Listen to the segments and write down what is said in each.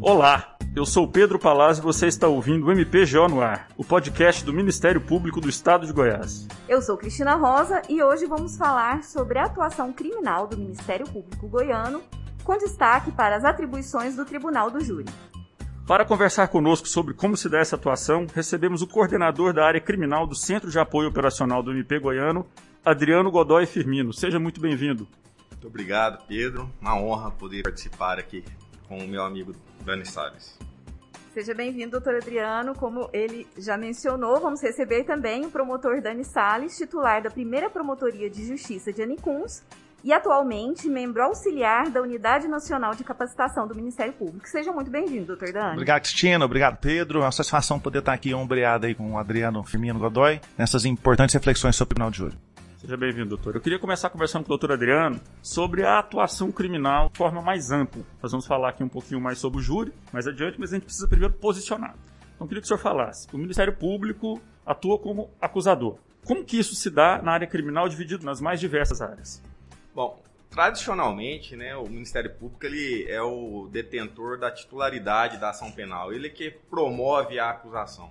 Olá, eu sou Pedro Palazzo e você está ouvindo o MPGO no ar, o podcast do Ministério Público do Estado de Goiás. Eu sou Cristina Rosa e hoje vamos falar sobre a atuação criminal do Ministério Público Goiano, com destaque para as atribuições do Tribunal do Júri. Para conversar conosco sobre como se dá essa atuação, recebemos o coordenador da área criminal do Centro de Apoio Operacional do MP Goiano, Adriano Godoy Firmino. Seja muito bem-vindo. Muito obrigado, Pedro. Uma honra poder participar aqui com o meu amigo Dani Salles. Seja bem-vindo, doutor Adriano. Como ele já mencionou, vamos receber também o promotor Dani Salles, titular da primeira Promotoria de Justiça de Anicuns e atualmente membro auxiliar da Unidade Nacional de Capacitação do Ministério Público. Seja muito bem-vindo, doutor Dani. Obrigado, Cristina. Obrigado, Pedro. É uma satisfação poder estar aqui ombreado aí com o Adriano Firmino Godoy nessas importantes reflexões sobre o Tribunal de Júri. Seja bem-vindo, doutor. Eu queria começar conversando com o doutor Adriano sobre a atuação criminal de forma mais ampla. Nós vamos falar aqui um pouquinho mais sobre o júri mais adiante, mas a gente precisa primeiro posicionar. Então, eu queria que o senhor falasse. O Ministério Público atua como acusador. Como que isso se dá na área criminal dividido nas mais diversas áreas? Bom, tradicionalmente, né, o Ministério Público ele é o detentor da titularidade da ação penal. Ele é que promove a acusação.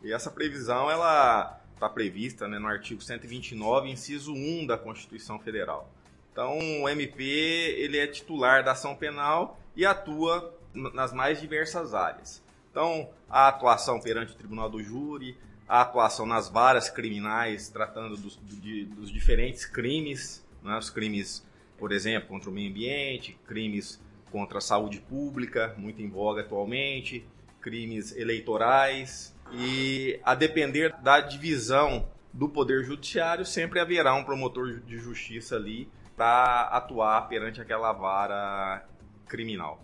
E essa previsão ela está prevista né, no artigo 129, inciso 1 da Constituição Federal. Então, o MP ele é titular da ação penal e atua nas mais diversas áreas. Então, a atuação perante o Tribunal do Júri, a atuação nas varas criminais, tratando dos, de, dos diferentes crimes, né, os crimes, por exemplo, contra o meio ambiente, crimes contra a saúde pública, muito em voga atualmente, crimes eleitorais, e a depender da divisão do Poder Judiciário, sempre haverá um promotor de justiça ali para atuar perante aquela vara criminal.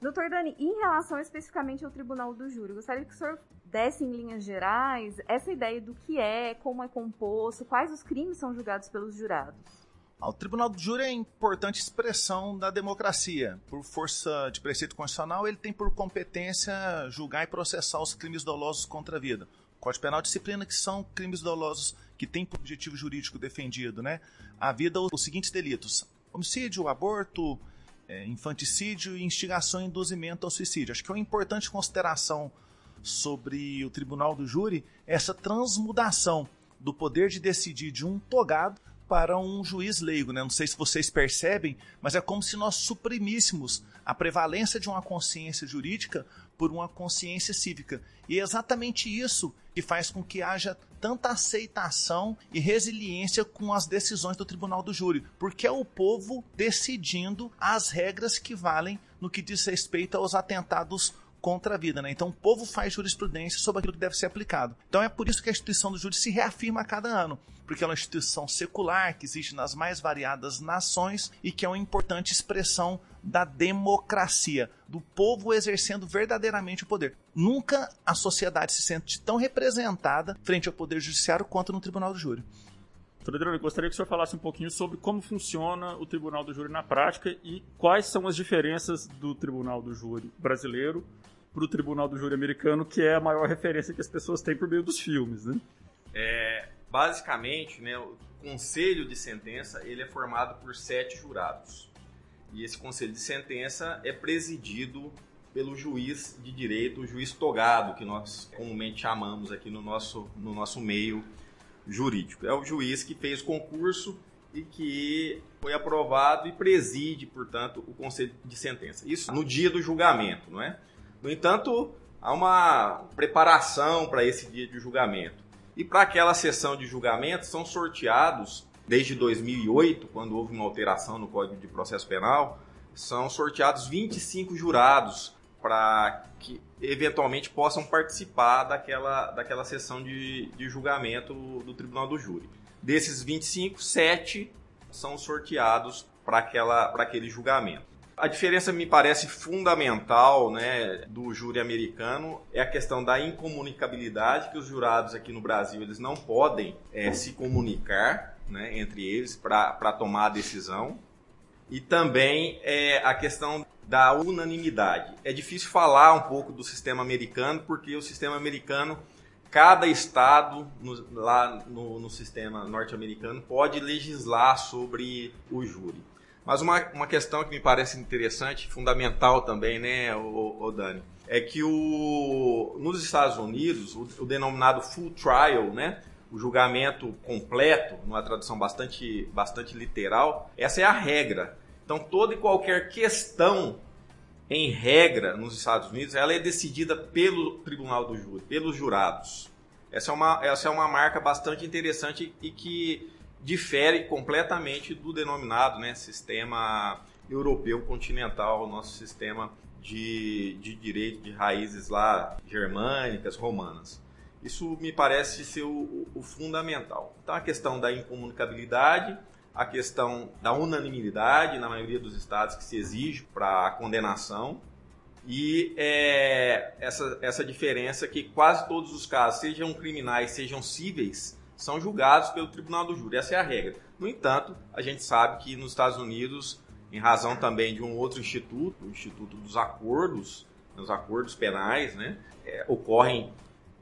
Doutor Dani, em relação especificamente ao Tribunal do Júri, gostaria que o senhor desse em linhas gerais essa ideia do que é, como é composto, quais os crimes são julgados pelos jurados. O Tribunal do Júri é importante expressão da democracia. Por força de preceito constitucional, ele tem por competência julgar e processar os crimes dolosos contra a vida. O Código Penal disciplina que são crimes dolosos que têm por objetivo jurídico defendido, né? A vida, os seguintes delitos: homicídio, aborto, é, infanticídio e instigação e induzimento ao suicídio. Acho que é uma importante consideração sobre o Tribunal do Júri essa transmudação do poder de decidir de um togado para um juiz leigo. Né? Não sei se vocês percebem, mas é como se nós suprimíssemos a prevalência de uma consciência jurídica por uma consciência cívica. E é exatamente isso que faz com que haja tanta aceitação e resiliência com as decisões do Tribunal do Júri, porque é o povo decidindo as regras que valem no que diz respeito aos atentados contra a vida. Né? Então o povo faz jurisprudência sobre aquilo que deve ser aplicado. Então é por isso que a instituição do júri se reafirma a cada ano, porque é uma instituição secular que existe nas mais variadas nações e que é uma importante expressão da democracia, do povo exercendo verdadeiramente o poder. Nunca a sociedade se sente tão representada frente ao poder judiciário quanto no tribunal do júri. Doutor eu gostaria que o senhor falasse um pouquinho sobre como funciona o Tribunal do Júri na prática e quais são as diferenças do Tribunal do Júri brasileiro para o Tribunal do Júri americano, que é a maior referência que as pessoas têm por meio dos filmes, né? É, basicamente, né, o conselho de sentença ele é formado por sete jurados. E esse conselho de sentença é presidido pelo juiz de direito, o juiz togado, que nós comumente chamamos aqui no nosso, no nosso meio jurídico. É o juiz que fez concurso e que foi aprovado e preside, portanto, o conselho de sentença. Isso no dia do julgamento, não é? No entanto, há uma preparação para esse dia de julgamento. E para aquela sessão de julgamento são sorteados, desde 2008, quando houve uma alteração no Código de Processo Penal, são sorteados 25 jurados para que eventualmente possam participar daquela, daquela sessão de, de julgamento do Tribunal do Júri. Desses 25, 7 são sorteados para aquele julgamento. A diferença me parece fundamental né, do júri americano é a questão da incomunicabilidade, que os jurados aqui no Brasil eles não podem é, se comunicar né, entre eles para tomar a decisão. E também é, a questão da unanimidade. É difícil falar um pouco do sistema americano, porque o sistema americano, cada estado no, lá no, no sistema norte-americano pode legislar sobre o júri. Mas uma, uma questão que me parece interessante, fundamental também, né, o, o Dani, é que o, nos Estados Unidos, o, o, denominado full trial, né, o julgamento completo, numa tradução bastante, bastante literal, essa é a regra. Então, toda e qualquer questão, em regra, nos Estados Unidos, ela é decidida pelo tribunal do júri, pelos jurados. Essa é uma, essa é uma marca bastante interessante e que difere completamente do denominado né, sistema europeu continental, nosso sistema de, de direito de raízes lá germânicas, romanas. Isso me parece ser o, o, fundamental. Então, a questão da incomunicabilidade, a questão da unanimidade na maioria dos estados que se exige para a condenação e é, essa, essa diferença que quase todos os casos, sejam criminais, sejam cíveis, são julgados pelo tribunal do júri. Essa é a regra. No entanto, a gente sabe que nos Estados Unidos, em razão também de um outro instituto, o Instituto dos Acordos, os acordos penais, né, é, ocorrem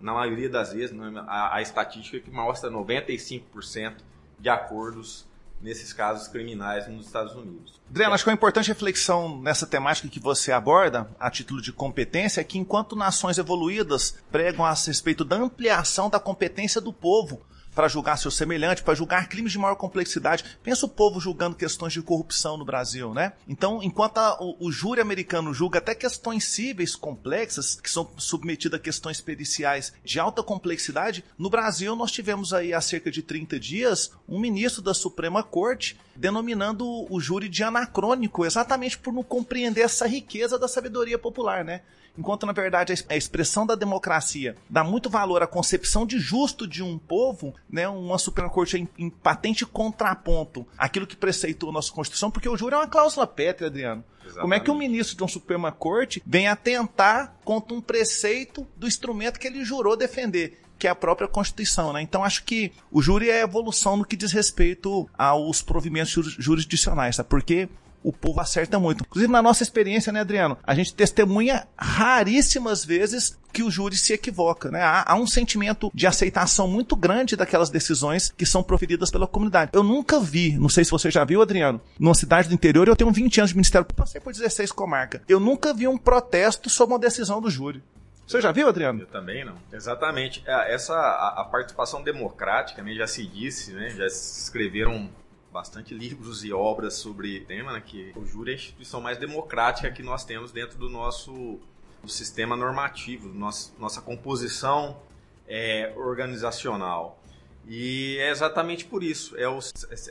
na maioria das vezes, né, a, a estatística que mostra 95% de acordos nesses casos criminais nos Estados Unidos. Adriano, acho que uma importante reflexão nessa temática que você aborda, a título de competência, é que enquanto nações evoluídas pregam a respeito da ampliação da competência do povo para julgar seu semelhante, para julgar crimes de maior complexidade. Pensa o povo julgando questões de corrupção no Brasil, né? Então, enquanto a, o, o, júri americano julga até questões cíveis complexas, que são submetidas a questões periciais de alta complexidade, no Brasil nós tivemos aí há cerca de 30 dias um ministro da Suprema Corte denominando o júri de anacrônico, exatamente por não compreender essa riqueza da sabedoria popular, né? Enquanto na verdade a expressão da democracia dá muito valor à concepção de justo de um povo, né, uma Suprema Corte em, em patente contraponto aquilo que preceitou a nossa Constituição, porque o júri é uma cláusula pétrea, Adriano. Exatamente. Como é que um ministro de uma Suprema Corte vem atentar contra um preceito do instrumento que ele jurou defender? que é a própria Constituição, né? Então acho que o júri é evolução no que diz respeito aos provimentos jurisdicionais, tá? Porque o povo acerta muito. Inclusive, na nossa experiência, né, Adriano? A gente testemunha raríssimas vezes que o júri se equivoca, né? Há, há, um sentimento de aceitação muito grande daquelas decisões que são proferidas pela comunidade. Eu nunca vi, não sei se você já viu, Adriano, numa cidade do interior, eu tenho 20 anos de ministério, passei por 16 comarca. Eu nunca vi um protesto sobre uma decisão do júri. Você já viu, Adriano? Eu também não. Exatamente. É, essa a, a participação democrática, né, já se disse, né, já se escreveram bastante livros e obras sobre o tema, né, que o júri é a instituição mais democrática que nós temos dentro do nosso do sistema normativo, nosso, nossa composição é, organizacional. E é exatamente por isso. É o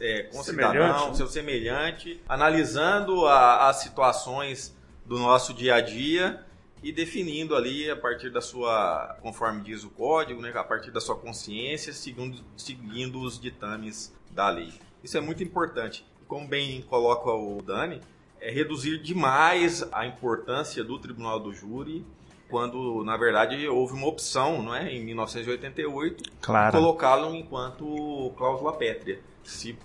é, com cidadão, né? seu semelhante, analisando a, as situações do nosso dia a dia e definindo ali a partir da sua, conforme diz o código, né, a partir da sua consciência, segundo, seguindo os ditames da lei. Isso é muito importante. Como bem coloca o Dani, é reduzir demais a importância do Tribunal do Júri quando na verdade houve uma opção, não é, em 1988, claro. colocá-lo enquanto cláusula pétrea, se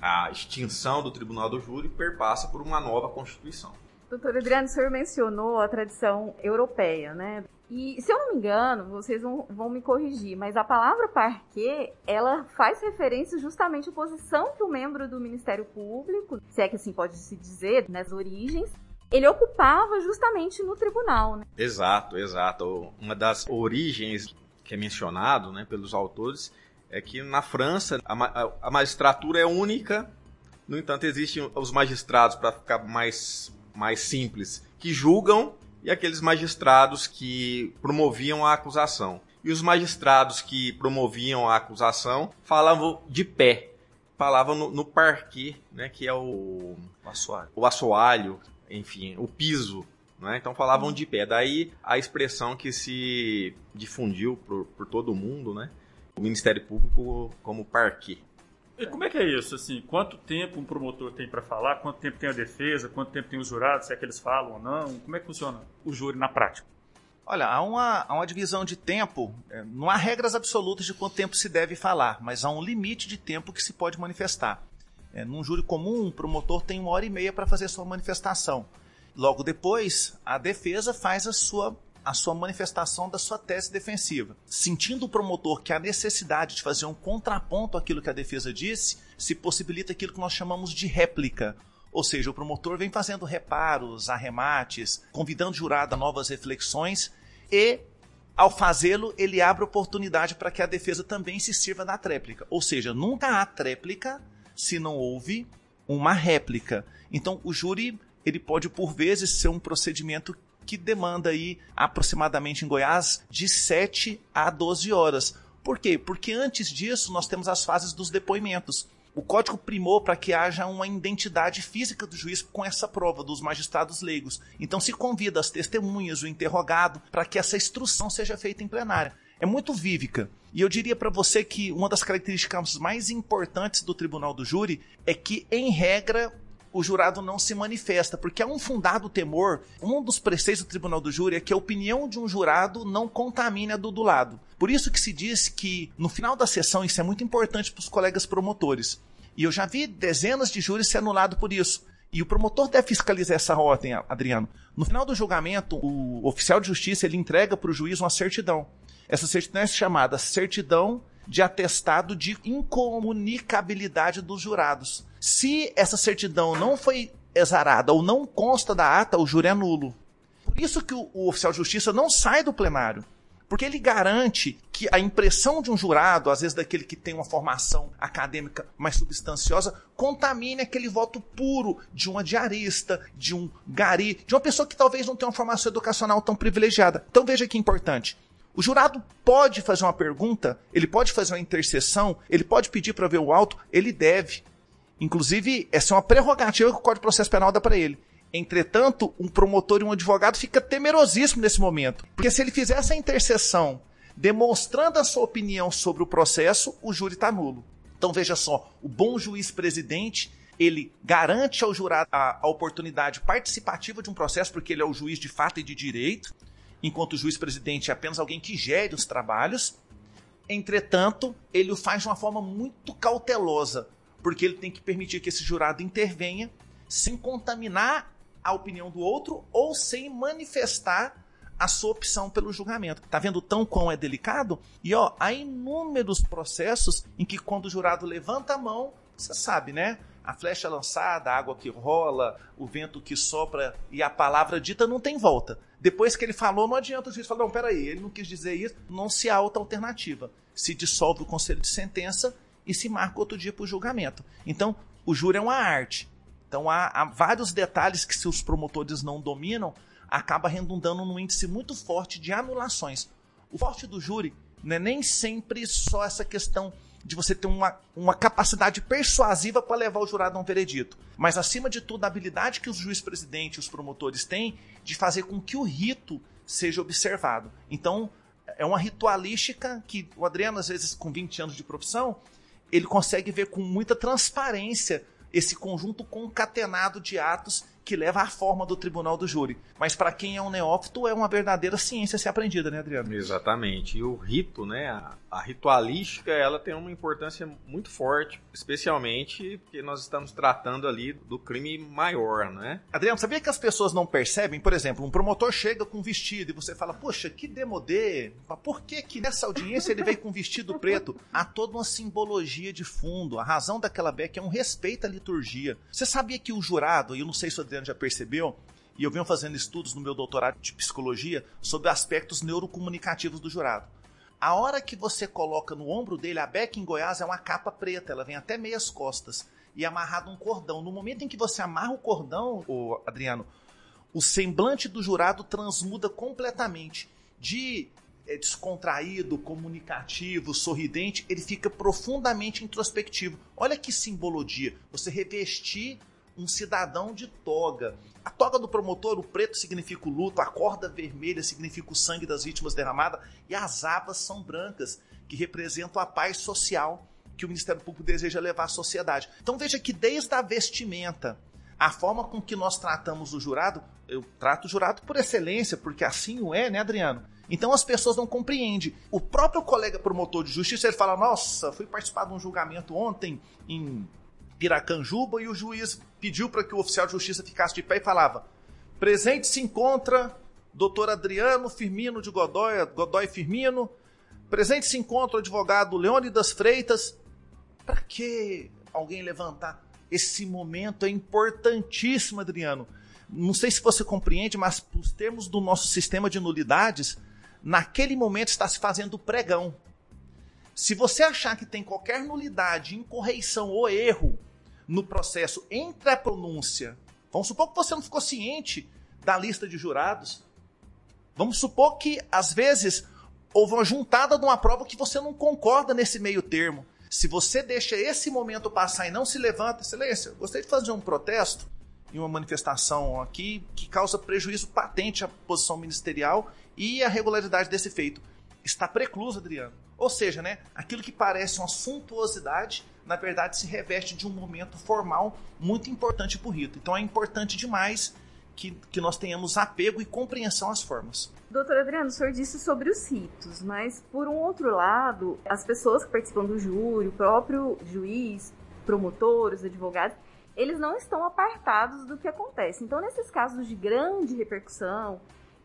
a extinção do Tribunal do Júri perpassa por uma nova Constituição. Doutor Adriano, o senhor mencionou a tradição europeia, né? E, se eu não me engano, vocês vão, vão me corrigir, mas a palavra parquet, ela faz referência justamente à posição que o membro do Ministério Público, se é que assim pode se dizer, nas origens, ele ocupava justamente no tribunal. Né? Exato, exato. Uma das origens que é mencionado né, pelos autores é que na França a, a magistratura é única, no entanto existem os magistrados, para ficar mais, mais simples, que julgam e aqueles magistrados que promoviam a acusação. E os magistrados que promoviam a acusação falavam de pé, falavam no, no parquet, né, que é o, o assoalho. o assoalho, enfim, o piso. Né? Então falavam de pé. Daí a expressão que se difundiu por, por todo o mundo, né? o Ministério Público como parquet. E como é que é isso? Assim, quanto tempo um promotor tem para falar? Quanto tempo tem a defesa? Quanto tempo tem os jurados? Se é que eles falam ou não? Como é que funciona o júri na prática? Olha, há uma, há uma divisão de tempo. É, não há regras absolutas de quanto tempo se deve falar, mas há um limite de tempo que se pode manifestar. É, num júri comum, o promotor tem uma hora e meia para fazer sua manifestação. Logo depois, a defesa faz a sua a sua manifestação da sua tese defensiva. Sentindo o promotor que há necessidade de fazer um contraponto àquilo que a defesa disse, se possibilita aquilo que nós chamamos de réplica. Ou seja, o promotor vem fazendo reparos, arremates, convidando o jurado a novas reflexões e, ao fazê-lo, ele abre oportunidade para que a defesa também se sirva da tréplica. Ou seja, nunca há tréplica se não houve uma réplica. Então, o júri ele pode por vezes ser um procedimento que demanda aí aproximadamente em Goiás de 7 a 12 horas. Por quê? Porque antes disso nós temos as fases dos depoimentos. O código primou para que haja uma identidade física do juiz com essa prova dos magistrados leigos. Então se convida as testemunhas, o interrogado, para que essa instrução seja feita em plenária. É muito vívica. E eu diria para você que uma das características mais importantes do tribunal do júri é que, em regra, o jurado não se manifesta, porque há um fundado temor. Um dos preceitos do tribunal do júri é que a opinião de um jurado não contamine a do do lado. Por isso que se diz que no final da sessão isso é muito importante para os colegas promotores. E eu já vi dezenas de júris ser anulados por isso. E o promotor deve fiscalizar essa ordem, Adriano. No final do julgamento, o oficial de justiça ele entrega para o juiz uma certidão. Essa certidão é chamada certidão de atestado de incomunicabilidade dos jurados. Se essa certidão não foi exarada ou não consta da ata, o júri é nulo. Por isso que o, o oficial de justiça não sai do plenário. Porque ele garante que a impressão de um jurado, às vezes daquele que tem uma formação acadêmica mais substanciosa, contamine aquele voto puro de uma diarista, de um gari, de uma pessoa que talvez não tenha uma formação educacional tão privilegiada. Então veja que importante. O jurado pode fazer uma pergunta, ele pode fazer uma intercessão, ele pode pedir para ver o auto, ele deve. Inclusive, essa é uma prerrogativa que o Código de Processo Penal dá para ele. Entretanto, um promotor e um advogado fica temerosíssimo nesse momento, porque se ele fizer essa intercessão demonstrando a sua opinião sobre o processo, o júri está nulo. Então veja só, o bom juiz presidente ele garante ao jurado a, a, oportunidade participativa de um processo, porque ele é o juiz de fato e de direito enquanto o juiz presidente é apenas alguém que gere os trabalhos. Entretanto, ele o faz de uma forma muito cautelosa, porque ele tem que permitir que esse jurado intervenha sem contaminar a opinião do outro ou sem manifestar a sua opção pelo julgamento. Tá vendo tão quão é delicado? E ó, há inúmeros processos em que quando o jurado levanta a mão, você sabe, né? A flecha lançada, a água que rola, o vento que sopra e a palavra dita não tem volta. Depois que ele falou, não adianta o juiz falar, não, peraí, ele não quis dizer isso, não se há outra alternativa. Se dissolve o conselho de sentença e se marca outro dia para o julgamento. Então, o júri é uma arte. Então, há, há vários detalhes que, se os promotores não dominam, acaba redundando num índice muito forte de anulações. O forte do júri não é nem sempre só essa questão de você ter uma, uma capacidade persuasiva para levar o jurado a um veredito. Mas, acima de tudo, a habilidade que os juiz-presidente e os promotores têm de fazer com que o rito seja observado. Então, é uma ritualística que o Adriano, às vezes, com 20 anos de profissão, ele consegue ver com muita transparência esse conjunto concatenado de atos que leva à forma do tribunal do júri. Mas para quem é um neófito, é uma verdadeira ciência ser aprendida, né, Adriano? Exatamente. E o rito, né, a, a ritualística, ela tem uma importância muito forte, especialmente porque nós estamos tratando ali do crime maior, né? Adriano, sabia que as pessoas não percebem? Por exemplo, um promotor chega com vestido e você fala, poxa, que demodê, por que que nessa audiência ele veio com vestido preto? Há toda uma simbologia de fundo. A razão daquela beca é um respeito à liturgia. Você sabia que o jurado, e eu não sei se o Adriano já percebeu, e eu venho fazendo estudos no meu doutorado de psicologia sobre aspectos neurocomunicativos do jurado. A hora que você coloca no ombro dele, a beca em Goiás é uma capa preta, ela vem até meias costas e amarrado um cordão. No momento em que você amarra o cordão, ô Adriano, o semblante do jurado transmuda completamente. De é, descontraído, comunicativo, sorridente, ele fica profundamente introspectivo. Olha que simbologia. Você revestir um cidadão de toga. A toga do promotor, o preto significa o luto, a corda vermelha significa o sangue das vítimas derramada e as abas são brancas, que representam a paz social que o Ministério Público deseja levar à sociedade. Então veja que desde a vestimenta, a forma com que nós tratamos o jurado, eu trato o jurado por excelência, porque assim o é, né, Adriano? Então as pessoas não compreendem. O próprio colega promotor de justiça ele fala: Nossa, fui participar de um julgamento ontem em Piracanjuba e o juiz pediu para que o oficial de justiça ficasse de pé e falava: Presente se encontra doutor Adriano Firmino de Godoy, Godoy Firmino. Presente se encontra o advogado Leônidas Freitas. Para que alguém levantar? Esse momento é importantíssimo, Adriano. Não sei se você compreende, mas os termos do nosso sistema de nulidades, naquele momento está se fazendo pregão. Se você achar que tem qualquer nulidade, incorreição ou erro no processo entre a pronúncia, vamos supor que você não ficou ciente da lista de jurados. Vamos supor que, às vezes, houve uma juntada de uma prova que você não concorda nesse meio termo. Se você deixa esse momento passar e não se levanta, excelência, gostaria de fazer um protesto em uma manifestação aqui que causa prejuízo patente à posição ministerial e à regularidade desse feito. Está precluso, Adriano. Ou seja, né, aquilo que parece uma suntuosidade, na verdade se reveste de um momento formal muito importante para o rito. Então é importante demais que, que nós tenhamos apego e compreensão às formas. Doutor Adriano, o senhor disse sobre os ritos, mas por um outro lado, as pessoas que participam do júri, o próprio juiz, promotor, os advogados, eles não estão apartados do que acontece. Então, nesses casos de grande repercussão,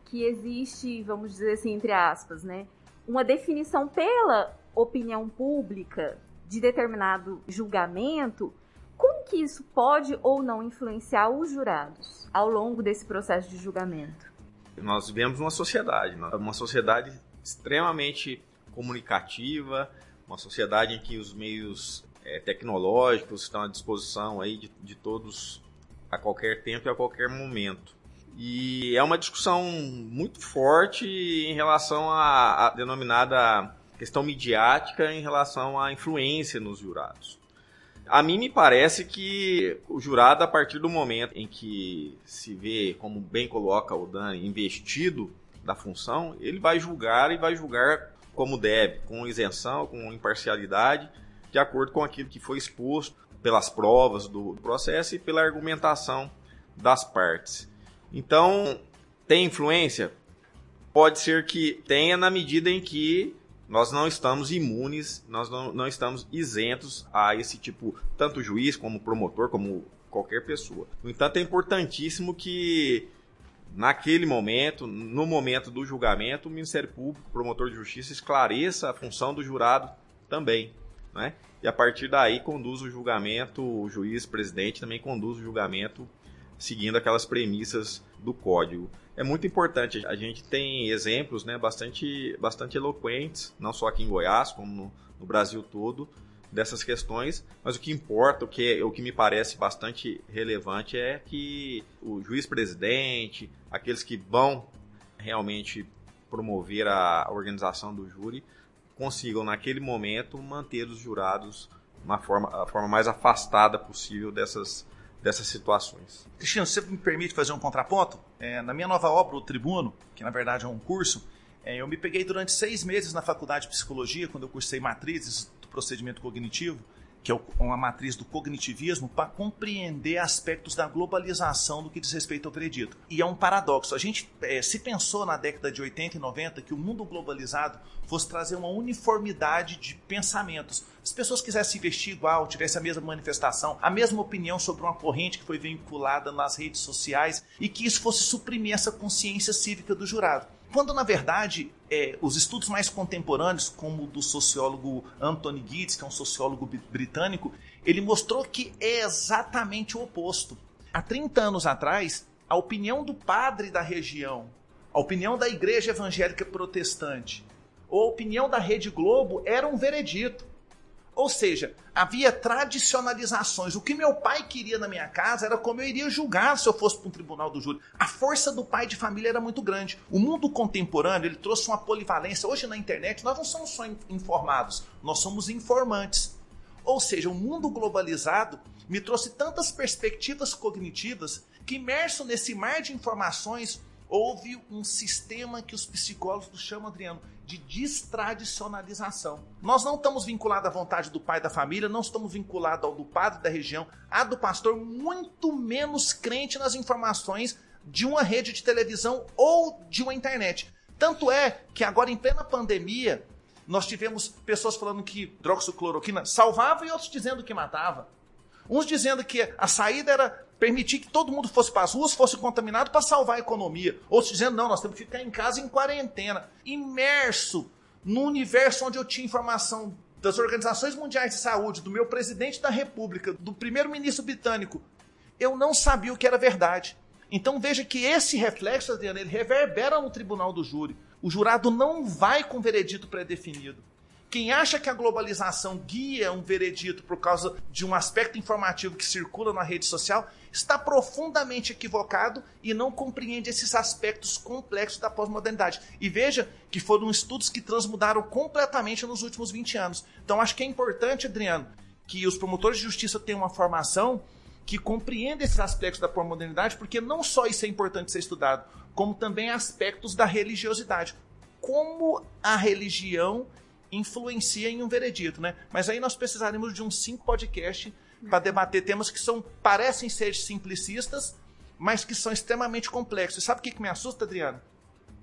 que existe, vamos dizer assim, entre aspas, né, uma definição pela opinião pública de determinado julgamento, como que isso pode ou não influenciar os jurados ao longo desse processo de julgamento? Nós vivemos uma sociedade, né? uma sociedade extremamente comunicativa, uma sociedade em que os meios é, tecnológicos estão à disposição aí de, de todos a qualquer tempo e a qualquer momento. E é uma discussão muito forte em relação à, à denominada questão midiática em relação à influência nos jurados. A mim me parece que o jurado, a partir do momento em que se vê, como bem coloca o Dani, investido da função, ele vai julgar e vai julgar como deve, com isenção, com imparcialidade, de acordo com aquilo que foi exposto pelas provas do processo e pela argumentação das partes. Então, tem influência? Pode ser que tenha na medida em que nós não estamos imunes, nós não, não estamos isentos a esse tipo, tanto juiz como promotor, como qualquer pessoa. No entanto, é importantíssimo que naquele momento, no momento do julgamento, o Ministério Público, o promotor de justiça, esclareça a função do jurado também né? E a partir daí conduz o julgamento, o juiz presidente também conduz o julgamento seguindo aquelas premissas do código. É muito importante, a gente tem exemplos né, bastante, bastante eloquentes, não só aqui em Goiás, como no, no Brasil todo, dessas questões, mas o que importa, o que, o que me parece bastante relevante é que o juiz-presidente, aqueles que vão realmente promover a organização do júri, consigam, naquele momento, manter os jurados uma forma, a forma mais afastada possível dessas, dessas situações. Cristiano, você me permite fazer um contraponto? É, na minha nova obra, O Tribuno, que na verdade é um curso, é, eu me peguei durante seis meses na faculdade de psicologia, quando eu cursei matrizes do procedimento cognitivo, que é uma matriz do cognitivismo, para compreender aspectos da globalização do que diz respeito ao veredito. E é um paradoxo. A gente é, se pensou na década de 80 e 90 que o mundo globalizado fosse trazer uma uniformidade de pensamentos. Se as pessoas quisessem investir igual, tivessem a mesma manifestação, a mesma opinião sobre uma corrente que foi vinculada nas redes sociais e que isso fosse suprimir essa consciência cívica do jurado. Quando, na verdade, é, os estudos mais contemporâneos, como o do sociólogo Anthony Giddens, que é um sociólogo britânico, ele mostrou que é exatamente o oposto. Há 30 anos atrás, a opinião do padre da região, a opinião da igreja evangélica protestante, ou a opinião da Rede Globo era um veredito. Ou seja, havia tradicionalizações. O que meu pai queria na minha casa era como eu iria julgar se eu fosse para um tribunal do júri. A força do pai de família era muito grande. O mundo contemporâneo ele trouxe uma polivalência. Hoje na internet nós não somos só informados, nós somos informantes. Ou seja, o mundo globalizado me trouxe tantas perspectivas cognitivas que imerso nesse mar de informações houve um sistema que os psicólogos chamam, Adriano, de destradicionalização. Nós não estamos vinculados à vontade do pai da família, não estamos vinculados ao do padre da região, a do pastor, muito menos crente nas informações de uma rede de televisão ou de uma internet. Tanto é que agora, em plena pandemia, nós tivemos pessoas falando que hidroxicloroquina salvava e outros dizendo que matava. Uns dizendo que a saída era permitir que todo mundo fosse para as ruas, fosse contaminado para salvar a economia. Outros dizendo, não, nós temos que ficar em casa em quarentena. Imerso no universo onde eu tinha informação das organizações mundiais de saúde, do meu presidente da república, do primeiro-ministro britânico, eu não sabia o que era verdade. Então veja que esse reflexo, Adriano, ele reverbera no tribunal do júri. O jurado não vai com veredito pré-definido. Quem acha que a globalização guia um veredito por causa de um aspecto informativo que circula na rede social está profundamente equivocado e não compreende esses aspectos complexos da pós-modernidade. E veja que foram estudos que transmudaram completamente nos últimos 20 anos. Então acho que é importante, Adriano, que os promotores de justiça tenham uma formação que compreenda esses aspectos da pós-modernidade, porque não só isso é importante ser estudado, como também aspectos da religiosidade. Como a religião influencia em um veredito, né? Mas aí nós precisaremos de uns cinco podcasts para debater temas que são parecem ser simplicistas, mas que são extremamente complexos. Sabe o que, que me assusta, Adriano?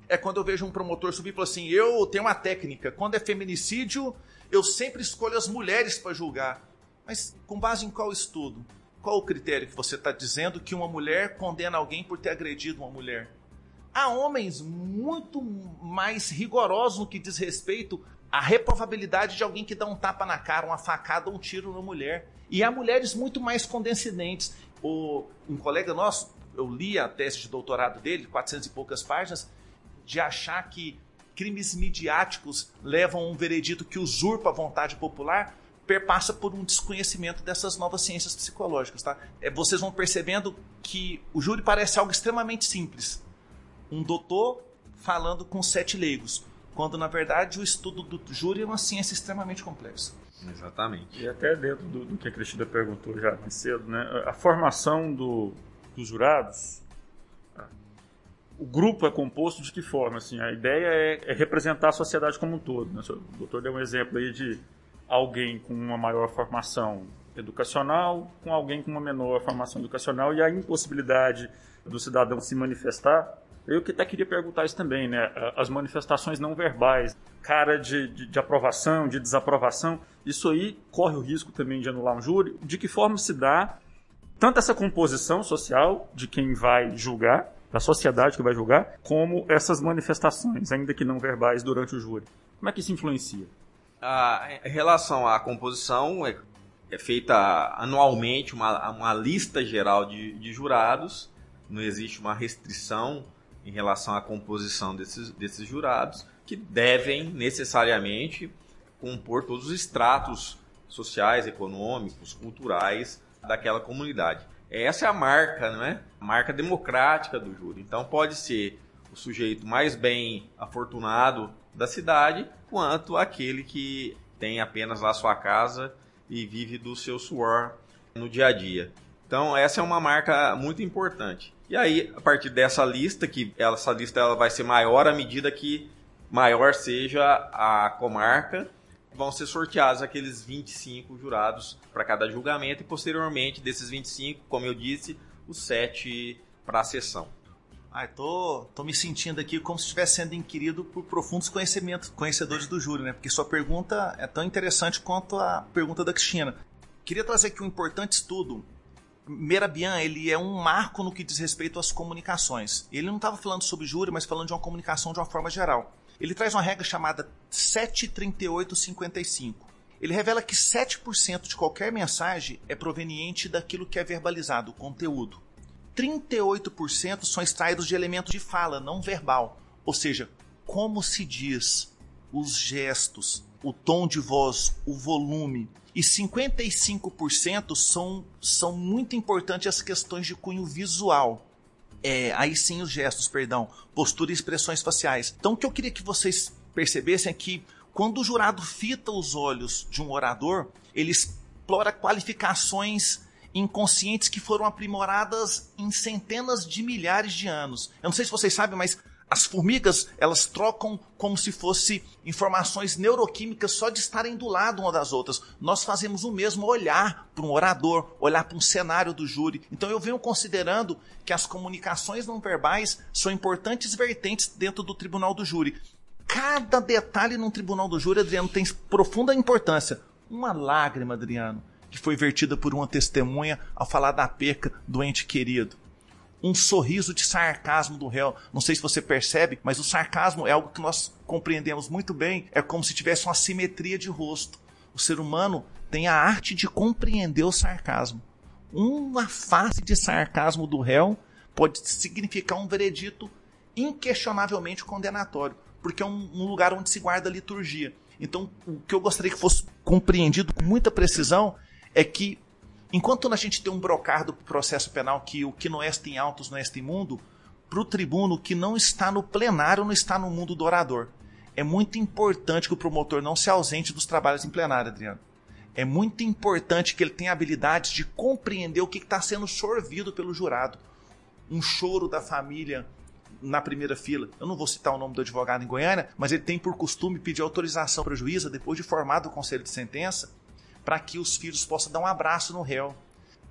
É quando eu vejo um promotor subir e falar assim: eu tenho uma técnica, quando é feminicídio, eu sempre escolho as mulheres para julgar. Mas com base em qual estudo? Qual o critério que você está dizendo que uma mulher condena alguém por ter agredido uma mulher? Há homens muito mais rigorosos no que diz respeito a reprovabilidade de alguém que dá um tapa na cara, uma facada ou um tiro na mulher. E há mulheres muito mais condescendentes. O, um colega nosso, eu li a tese de doutorado dele, 400 e poucas páginas, de achar que crimes midiáticos levam a um veredito que usurpa a vontade popular, perpassa por um desconhecimento dessas novas ciências psicológicas. Tá? É, vocês vão percebendo que o júri parece algo extremamente simples. Um doutor falando com sete leigos quando na verdade o estudo do júri é uma ciência extremamente complexa. Exatamente. E até dentro do, do que a Cristina perguntou já mais cedo, né, a formação do, dos jurados, o grupo é composto de que forma? Assim, a ideia é, é representar a sociedade como um todo. Né? O doutor deu um exemplo aí de alguém com uma maior formação educacional com alguém com uma menor formação educacional e a impossibilidade do cidadão se manifestar eu que até queria perguntar isso também, né? As manifestações não verbais, cara de, de, de, aprovação, de desaprovação, isso aí corre o risco também de anular um júri. De que forma se dá tanto essa composição social de quem vai julgar, da sociedade que vai julgar, como essas manifestações, ainda que não verbais, durante o júri? Como é que isso influencia? A, em relação à composição, é, é feita anualmente uma, uma lista geral de, de jurados, não existe uma restrição em relação à composição desses, desses jurados, que devem necessariamente compor todos os estratos sociais, econômicos, culturais daquela comunidade. Essa é a marca, não é? A marca democrática do júri. Então pode ser o sujeito mais bem afortunado da cidade, quanto aquele que tem apenas lá sua casa e vive do seu suor no dia a dia. Então essa é uma marca muito importante. E aí, a partir dessa lista, que essa lista ela vai ser maior à medida que maior seja a comarca, vão ser sorteados aqueles 25 jurados para cada julgamento e posteriormente desses 25, como eu disse, os 7 para a sessão. Ai, tô, tô me sentindo aqui como se estivesse sendo inquirido por profundos conhecimentos, conhecedores do júri, né? Porque sua pergunta é tão interessante quanto a pergunta da Cristina. Queria trazer aqui um importante estudo Merabian ele é um marco no que diz respeito às comunicações. Ele não estava falando sobre júri, mas falando de uma comunicação de uma forma geral. Ele traz uma regra chamada 73855. Ele revela que 7% de qualquer mensagem é proveniente daquilo que é verbalizado, o conteúdo. 38% são extraídos de elementos de fala, não verbal. Ou seja, como se diz, os gestos, o tom de voz, o volume, e 55% são, são muito importantes as questões de cunho visual. É, aí sim os gestos, perdão, postura e expressões faciais. Então o que eu queria que vocês percebessem é que quando o jurado fita os olhos de um orador, ele explora qualificações inconscientes que foram aprimoradas em centenas de milhares de anos. Eu não sei se vocês sabem, mas as formigas, elas trocam como se fosse informações neuroquímicas só de estarem do lado uma das outras. Nós fazemos o mesmo olhar para um orador, olhar para um cenário do júri. Então eu venho considerando que as comunicações não verbais são importantes vertentes dentro do tribunal do júri. Cada detalhe num tribunal do júri, Adriano, tem profunda importância. Uma lágrima, Adriano, que foi vertida por uma testemunha ao falar da perca do ente querido um sorriso de sarcasmo do réu. Não sei se você percebe, mas o sarcasmo é algo que nós compreendemos muito bem. É como se tivesse uma simetria de rosto. O ser humano tem a arte de compreender o sarcasmo. Uma face de sarcasmo do réu pode significar um veredito inquestionavelmente condenatório, porque é um, lugar onde se guarda a liturgia. Então, o que eu gostaria que fosse compreendido com muita precisão é que, enquanto a gente tem um brocar do processo penal que o que não é em altos não é em mundo, para o tribuno que não está no plenário, não está no mundo do orador. É muito importante que o promotor não se ausente dos trabalhos em plenário, Adriano. É muito importante que ele tenha habilidade de compreender o que está sendo sorvido pelo jurado. Um choro da família na primeira fila. Eu não vou citar o nome do advogado em Goiânia, mas ele tem por costume pedir autorização para a juíza, depois de formado o conselho de sentença, para que os filhos possam dar um abraço no réu.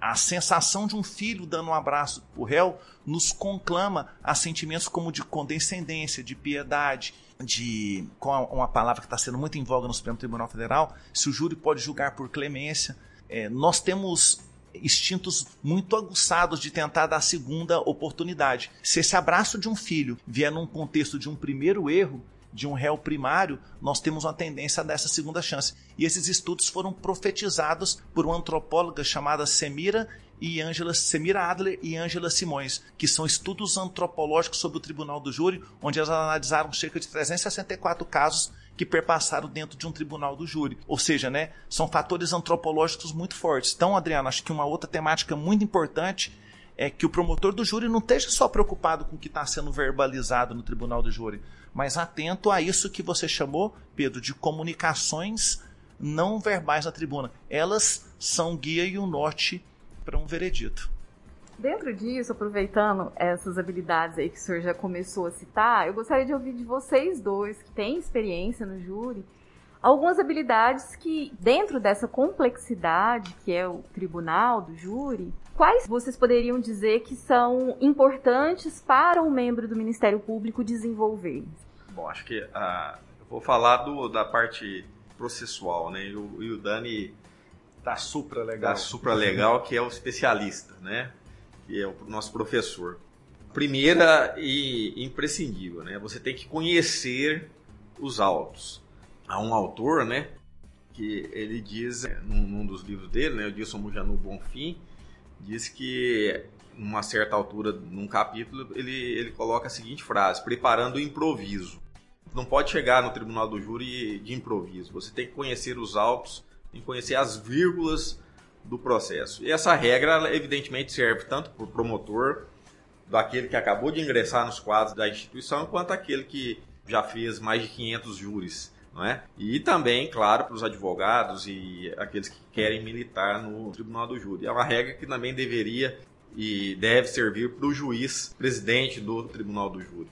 A sensação de um filho dando um abraço para o réu nos conclama a sentimentos como de condescendência, de piedade, de. com uma palavra que está sendo muito em voga no Supremo Tribunal Federal, se o júri pode julgar por clemência. É, nós temos instintos muito aguçados de tentar dar a segunda oportunidade. Se esse abraço de um filho vier num contexto de um primeiro erro, de um réu primário, nós temos uma tendência a dar essa segunda chance. E esses estudos foram profetizados por uma antropóloga chamada Semira e Angela Semira Adler e Angela Simões, que são estudos antropológicos sobre o Tribunal do Júri, onde elas analisaram cerca de 364 casos que perpassaram dentro de um tribunal do júri. Ou seja, né, são fatores antropológicos muito fortes. Então, Adriano, acho que uma outra temática muito importante é que o promotor do júri não esteja só preocupado com o que está sendo verbalizado no tribunal do júri, mas atento a isso que você chamou, Pedro, de comunicações não verbais na tribuna. Elas são guia e um norte para um veredito. Dentro disso, aproveitando essas habilidades aí que o senhor já começou a citar, eu gostaria de ouvir de vocês dois, que têm experiência no júri, algumas habilidades que, dentro dessa complexidade que é o tribunal do júri, quais vocês poderiam dizer que são importantes para um membro do Ministério Público desenvolver? Bom, acho que uh, eu vou falar do, da parte processual, né? E o, e o Dani tá supra legal. Tá supra legal, que é o especialista, né? que é o nosso professor. Primeira e imprescindível, né? Você tem que conhecer os autos. Há um autor, né? Que ele diz, é, num, num dos livros dele, né? O Dilson Mujanu Bonfim, diz que numa certa altura, num capítulo, ele, ele coloca a seguinte frase: preparando o improviso. Não pode chegar no tribunal do júri de improviso. Você tem que conhecer os autos, tem que conhecer as vírgulas do processo. E essa regra, evidentemente, serve tanto para o promotor, daquele que acabou de ingressar nos quadros da instituição, quanto aquele que já fez mais de 500 júris. Não é? E também, claro, para os advogados e aqueles que querem militar no tribunal do júri. É uma regra que também deveria e deve servir para o juiz presidente do tribunal do júri.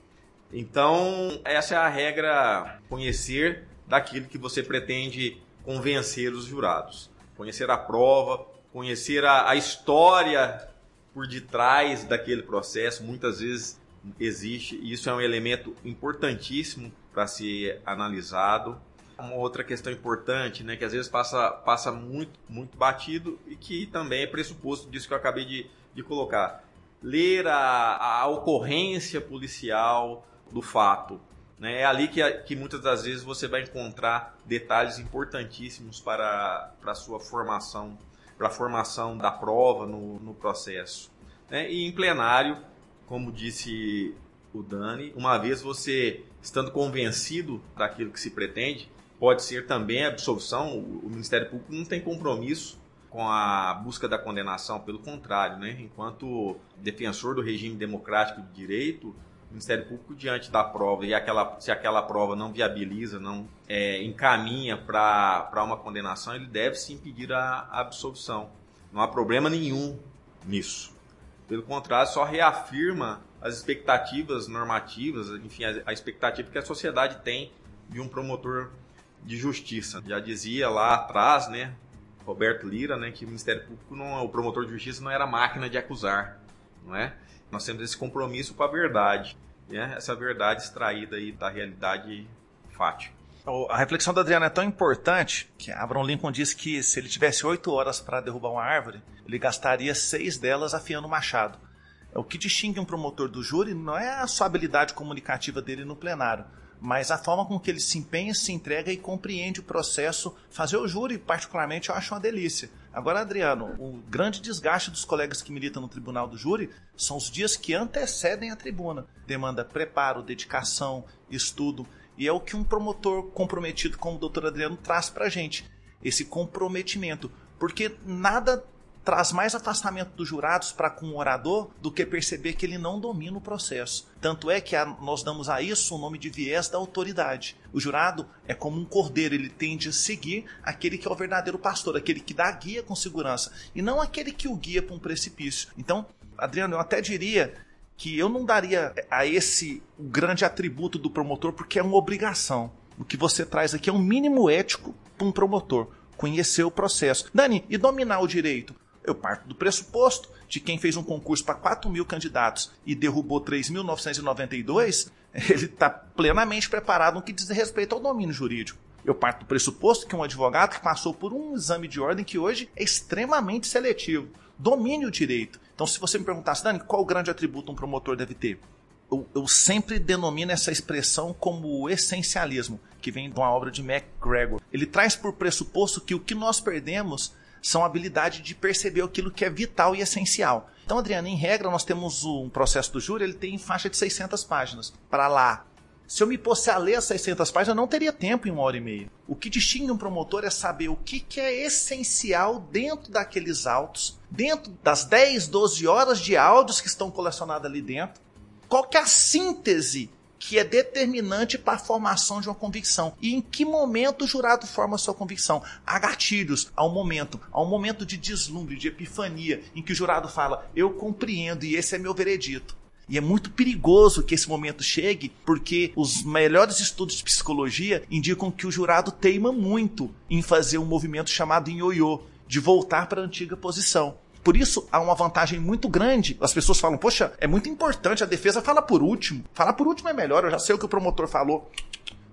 Então, essa é a regra conhecer daquilo que você pretende convencer os jurados conhecer a prova, conhecer a, a história por detrás daquele processo. Muitas vezes existe, e isso é um elemento importantíssimo para ser analisado. Uma outra questão importante, né, que às vezes passa, passa muito, muito batido e que também é pressuposto disso que eu acabei de, de colocar. Ler a, a ocorrência policial do fato, né? É ali que, que muitas das vezes você vai encontrar detalhes importantíssimos para, para a sua formação, para a formação da prova no, no processo. Né? E em plenário, como disse o Dani, uma vez você estando convencido daquilo que se pretende, pode ser também absolvição. O Ministério Público não tem compromisso com a busca da condenação, pelo contrário, né? enquanto defensor do regime democrático de direito, Ministério Público diante da prova e aquela, se aquela prova não viabiliza, não é, encaminha para uma condenação, ele deve sim pedir a, a absolvição. Não há problema nenhum nisso. Pelo contrário, só reafirma as expectativas normativas, enfim, a, a expectativa que a sociedade tem de um promotor de justiça. Já dizia lá atrás, né, Roberto Lira, né, que o Ministério Público não, o promotor de justiça não era máquina de acusar, não é? Nós temos esse compromisso com a verdade, né? essa verdade extraída aí da realidade fática. A reflexão da Adriana é tão importante que Abraham Lincoln disse que se ele tivesse oito horas para derrubar uma árvore, ele gastaria seis delas afiando o machado. O que distingue um promotor do júri não é a sua habilidade comunicativa dele no plenário, mas a forma com que ele se empenha, se entrega e compreende o processo. Fazer o júri, particularmente, eu acho uma delícia. Agora, Adriano, o grande desgaste dos colegas que militam no tribunal do júri são os dias que antecedem a tribuna. Demanda preparo, dedicação, estudo. E é o que um promotor comprometido como o doutor Adriano traz para a gente. Esse comprometimento. Porque nada traz mais afastamento dos jurados para com o orador do que perceber que ele não domina o processo. Tanto é que a, nós damos a isso o nome de viés da autoridade. O jurado é como um cordeiro, ele tende a seguir aquele que é o verdadeiro pastor, aquele que dá guia com segurança, e não aquele que o guia para um precipício. Então, Adriano, eu até diria que eu não daria a esse o grande atributo do promotor, porque é uma obrigação. O que você traz aqui é um mínimo ético para um promotor conhecer o processo. Dani, e dominar o direito? Eu parto do pressuposto de quem fez um concurso para 4 mil candidatos e derrubou 3.992, ele está plenamente preparado no que diz respeito ao domínio jurídico. Eu parto do pressuposto que um advogado que passou por um exame de ordem que hoje é extremamente seletivo, domine o direito. Então, se você me perguntasse, Dani, qual o grande atributo um promotor deve ter? Eu, eu, sempre denomino essa expressão como essencialismo, que vem de uma obra de MacGregor. Ele traz por pressuposto que o que nós perdemos são a habilidade de perceber aquilo que é vital e essencial. Então, Adriano, em regra, nós temos um processo do júri, ele tem faixa de 600 páginas. Para lá, se eu me fosse a ler as 600 páginas, eu não teria tempo em uma hora e meia. O que distingue um promotor é saber o que, que é essencial dentro daqueles autos, dentro das 10, 12 horas de áudios que estão colecionados ali dentro. Qual que é a síntese que é determinante para a formação de uma convicção. E em que momento o jurado forma sua convicção? Há gatilhos, há um momento, há um momento de deslumbre, de epifania, em que o jurado fala: Eu compreendo e esse é meu veredito. E é muito perigoso que esse momento chegue, porque os melhores estudos de psicologia indicam que o jurado teima muito em fazer um movimento chamado ioiô, de voltar para a antiga posição. Por isso, há uma vantagem muito grande. As pessoas falam, poxa, é muito importante a defesa fala por último. Falar por último é melhor, eu já sei o que o promotor falou.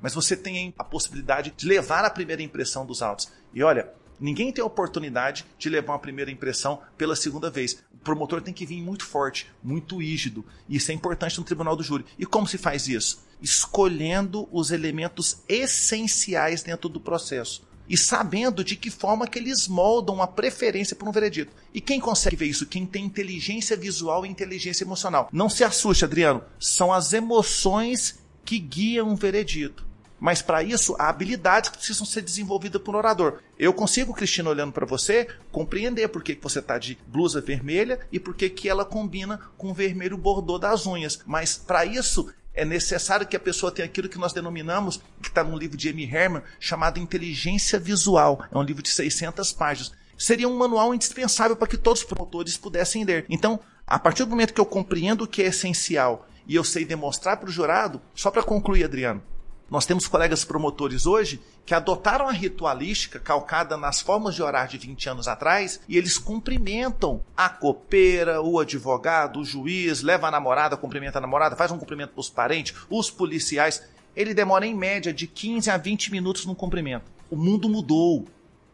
Mas você tem a possibilidade de levar a primeira impressão dos autos. E olha, ninguém tem a oportunidade de levar uma primeira impressão pela segunda vez. O promotor tem que vir muito forte, muito rígido. Isso é importante no tribunal do júri. E como se faz isso? Escolhendo os elementos essenciais dentro do processo e sabendo de que forma que eles moldam uma preferência por um veredito. E quem consegue ver isso? Quem tem inteligência visual e inteligência emocional. Não se assuste, Adriano. São as emoções que guiam um veredito. Mas para isso, há habilidades que precisam ser desenvolvidas por um orador. Eu consigo, Cristina, olhando para você, compreender por que, que você está de blusa vermelha e por que, que ela combina com o vermelho bordô das unhas. Mas para isso, é necessário que a pessoa tenha aquilo que nós denominamos, que está num livro de Amy Herman, chamado Inteligência Visual. É um livro de 600 páginas. Seria um manual indispensável para que todos os promotores pudessem ler. Então, a partir do momento que eu compreendo o que é essencial e eu sei demonstrar para o jurado, só para concluir, Adriano, nós temos colegas promotores hoje que adotaram a ritualística calcada nas formas de orar de 20 anos atrás e eles cumprimentam a copeira, o advogado, o juiz, leva a namorada, cumprimenta a namorada, faz um cumprimento para os parentes, os policiais. Ele demora em média de 15 a 20 minutos no cumprimento. O mundo mudou.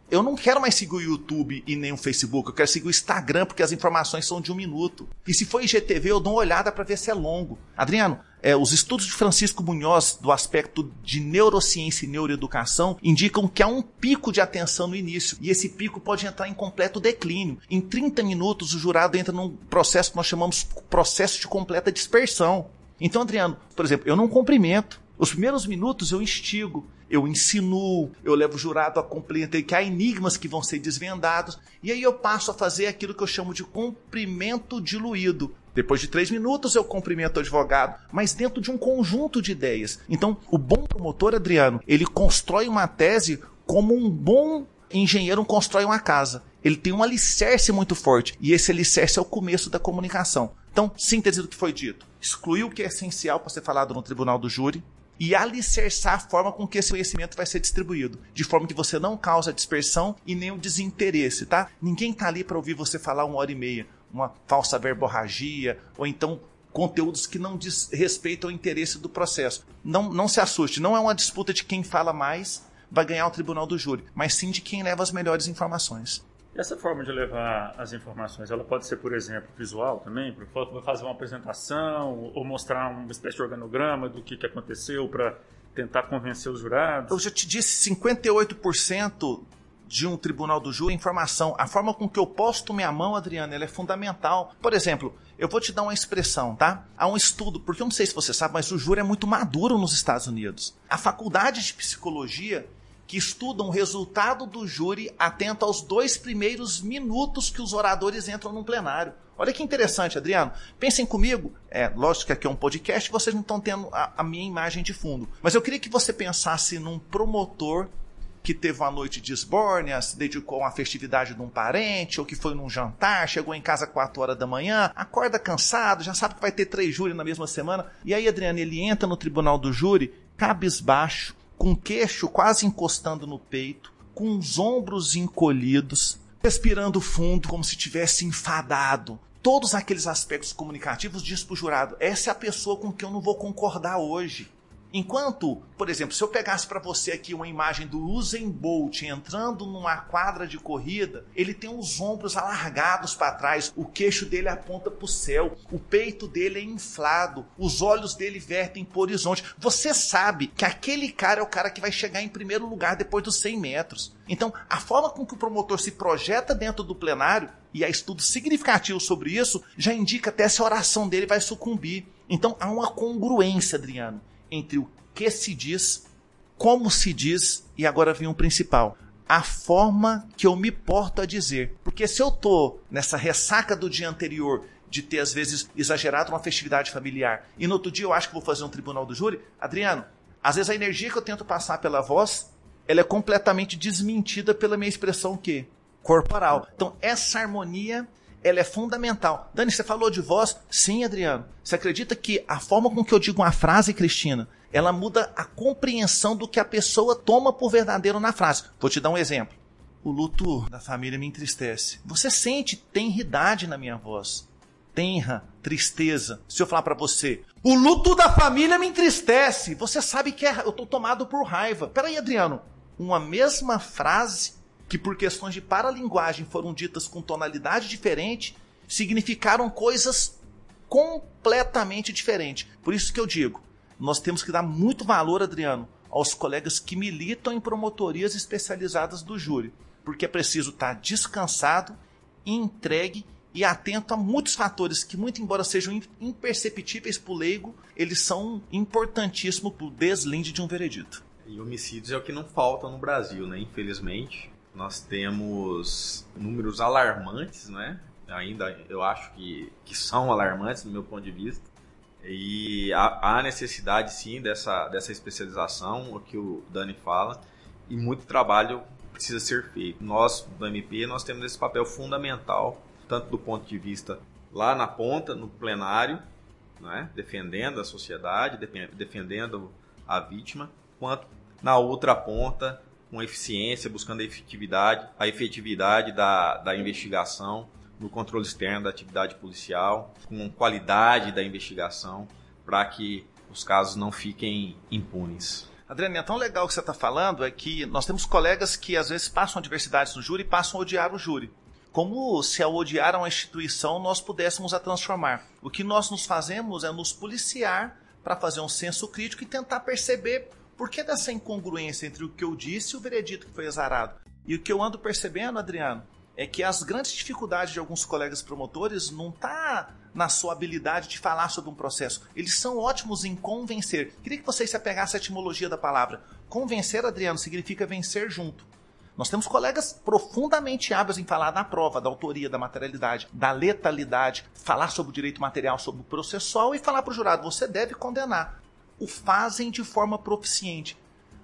Eu não quero mais seguir o YouTube e nem o Facebook, eu quero seguir o Instagram porque as informações são de um minuto. E se for IGTV, eu dou uma olhada para ver se é longo. Adriano, é, os estudos de Francisco Munhoz do aspecto de neurociência e neuroeducação indicam que há um pico de atenção no início e esse pico pode entrar em completo declínio. Em 30 minutos, o jurado entra num processo que nós chamamos processo de completa dispersão. Então, Adriano, por exemplo, eu não cumprimento. Os primeiros minutos eu instigo, eu insinuo, eu levo o jurado a compreender que há enigmas que vão ser desvendados, e aí eu passo a fazer aquilo que eu chamo de cumprimento diluído. Depois de três minutos eu cumprimento o advogado, mas dentro de um conjunto de ideias. Então, o bom promotor, Adriano, ele constrói uma tese como um bom engenheiro constrói uma casa. Ele tem um alicerce muito forte, e esse alicerce é o começo da comunicação. Então, síntese do que foi dito. Excluiu o que é essencial para ser falado no tribunal do júri, e alicerçar a forma com que esse conhecimento vai ser distribuído, de forma que você não causa dispersão e nem o desinteresse, tá? Ninguém tá ali para ouvir você falar uma hora e meia, uma falsa verborragia, ou então conteúdos que não diz respeito ao interesse do processo. Não, não se assuste, não é uma disputa de quem fala mais vai ganhar o tribunal do júri, mas sim de quem leva as melhores informações. Essa forma de levar as informações, ela pode ser, por exemplo, visual também, para fazer uma apresentação ou mostrar uma espécie de organograma do que, que aconteceu para tentar convencer os jurados? Eu já te disse, 58% de um tribunal do júri é informação. A forma com que eu posto minha mão, Adriana, ela é fundamental. Por exemplo, eu vou te dar uma expressão, tá? Há um estudo, porque eu não sei se você sabe, mas o júri é muito maduro nos Estados Unidos. A faculdade de psicologia que estudam o resultado do júri atento aos dois primeiros minutos que os oradores entram no plenário. Olha que interessante, Adriano. Pensem comigo, é lógico que aqui é um podcast, vocês não estão tendo a, a minha imagem de fundo, mas eu queria que você pensasse num promotor que teve uma noite de esbórnia, se dedicou a uma festividade de um parente, ou que foi num jantar, chegou em casa 4 horas da manhã, acorda cansado, já sabe que vai ter três júri na mesma semana. E aí, Adriano, ele entra no tribunal do júri, cabisbaixo, com o queixo quase encostando no peito, com os ombros encolhidos, respirando fundo como se tivesse enfadado. Todos aqueles aspectos comunicativos diz para o jurado: essa é a pessoa com quem eu não vou concordar hoje. Enquanto, por exemplo, se eu pegasse para você aqui uma imagem do Usain Bolt entrando numa quadra de corrida, ele tem os ombros alargados para trás, o queixo dele aponta para o céu, o peito dele é inflado, os olhos dele vertem para o horizonte. Você sabe que aquele cara é o cara que vai chegar em primeiro lugar depois dos 100 metros. Então, a forma com que o promotor se projeta dentro do plenário, e há estudos significativos sobre isso, já indica até se a oração dele vai sucumbir. Então, há uma congruência, Adriano entre o que se diz, como se diz e agora vem o principal. A forma que eu me porto a dizer. Porque se eu tô nessa ressaca do dia anterior de ter às vezes exagerado uma festividade familiar e no outro dia eu acho que vou fazer um tribunal do júri, Adriano, às vezes a energia que eu tento passar pela voz, ela é completamente desmentida pela minha expressão que corporal. Então essa harmonia ela é fundamental. Dani, você falou de voz? Sim, Adriano. Você acredita que a forma com que eu digo uma frase, Cristina, ela muda a compreensão do que a pessoa toma por verdadeiro na frase. Vou te dar um exemplo. O luto da família me entristece. Você sente tenridade na minha voz. Tenra, tristeza. Se eu falar para você, o luto da família me entristece. Você sabe que é, eu tô tomado por raiva. Peraí, Adriano. Uma mesma frase que por questões de paralinguagem foram ditas com tonalidade diferente, significaram coisas completamente diferentes. Por isso que eu digo, nós temos que dar muito valor, Adriano, aos colegas que militam em promotorias especializadas do júri, porque é preciso estar descansado, entregue e atento a muitos fatores que, muito embora sejam imperceptíveis para o leigo, eles são importantíssimos para o deslinde de um veredito. E homicídios é o que não falta no Brasil, né? Infelizmente, nós temos números alarmantes, né? Ainda eu acho que, que são alarmantes do meu ponto de vista. E há, necessidade sim dessa, dessa especialização, o que o Dani fala, e muito trabalho precisa ser feito. Nós, do MP, nós temos esse papel fundamental, tanto do ponto de vista lá na ponta, no plenário, né? defendendo a sociedade, defendendo a vítima, quanto na outra ponta, com eficiência, buscando a efetividade, a efetividade da, da investigação, no controle externo da atividade policial, com qualidade da investigação, para que os casos não fiquem impunes. Adriane, é tão legal que você está falando é que nós temos colegas que às vezes passam adversidades no júri e passam a odiar o júri. Como se ao odiar uma instituição nós pudéssemos a transformar. O que nós nos fazemos é nos policiar para fazer um senso crítico e tentar perceber por que dessa incongruência entre o que eu disse e o veredito que foi exarado? E o que eu ando percebendo, Adriano, é que as grandes dificuldades de alguns colegas promotores não tá na sua habilidade de falar sobre um processo. Eles são ótimos em convencer. Queria que vocês se apegassem à etimologia da palavra. Convencer, Adriano, significa vencer junto. Nós temos colegas profundamente hábeis em falar da prova, da autoria, da materialidade, da letalidade, falar sobre o direito material, sobre o processual e falar para o jurado: você deve condenar o fazem de forma proficiente,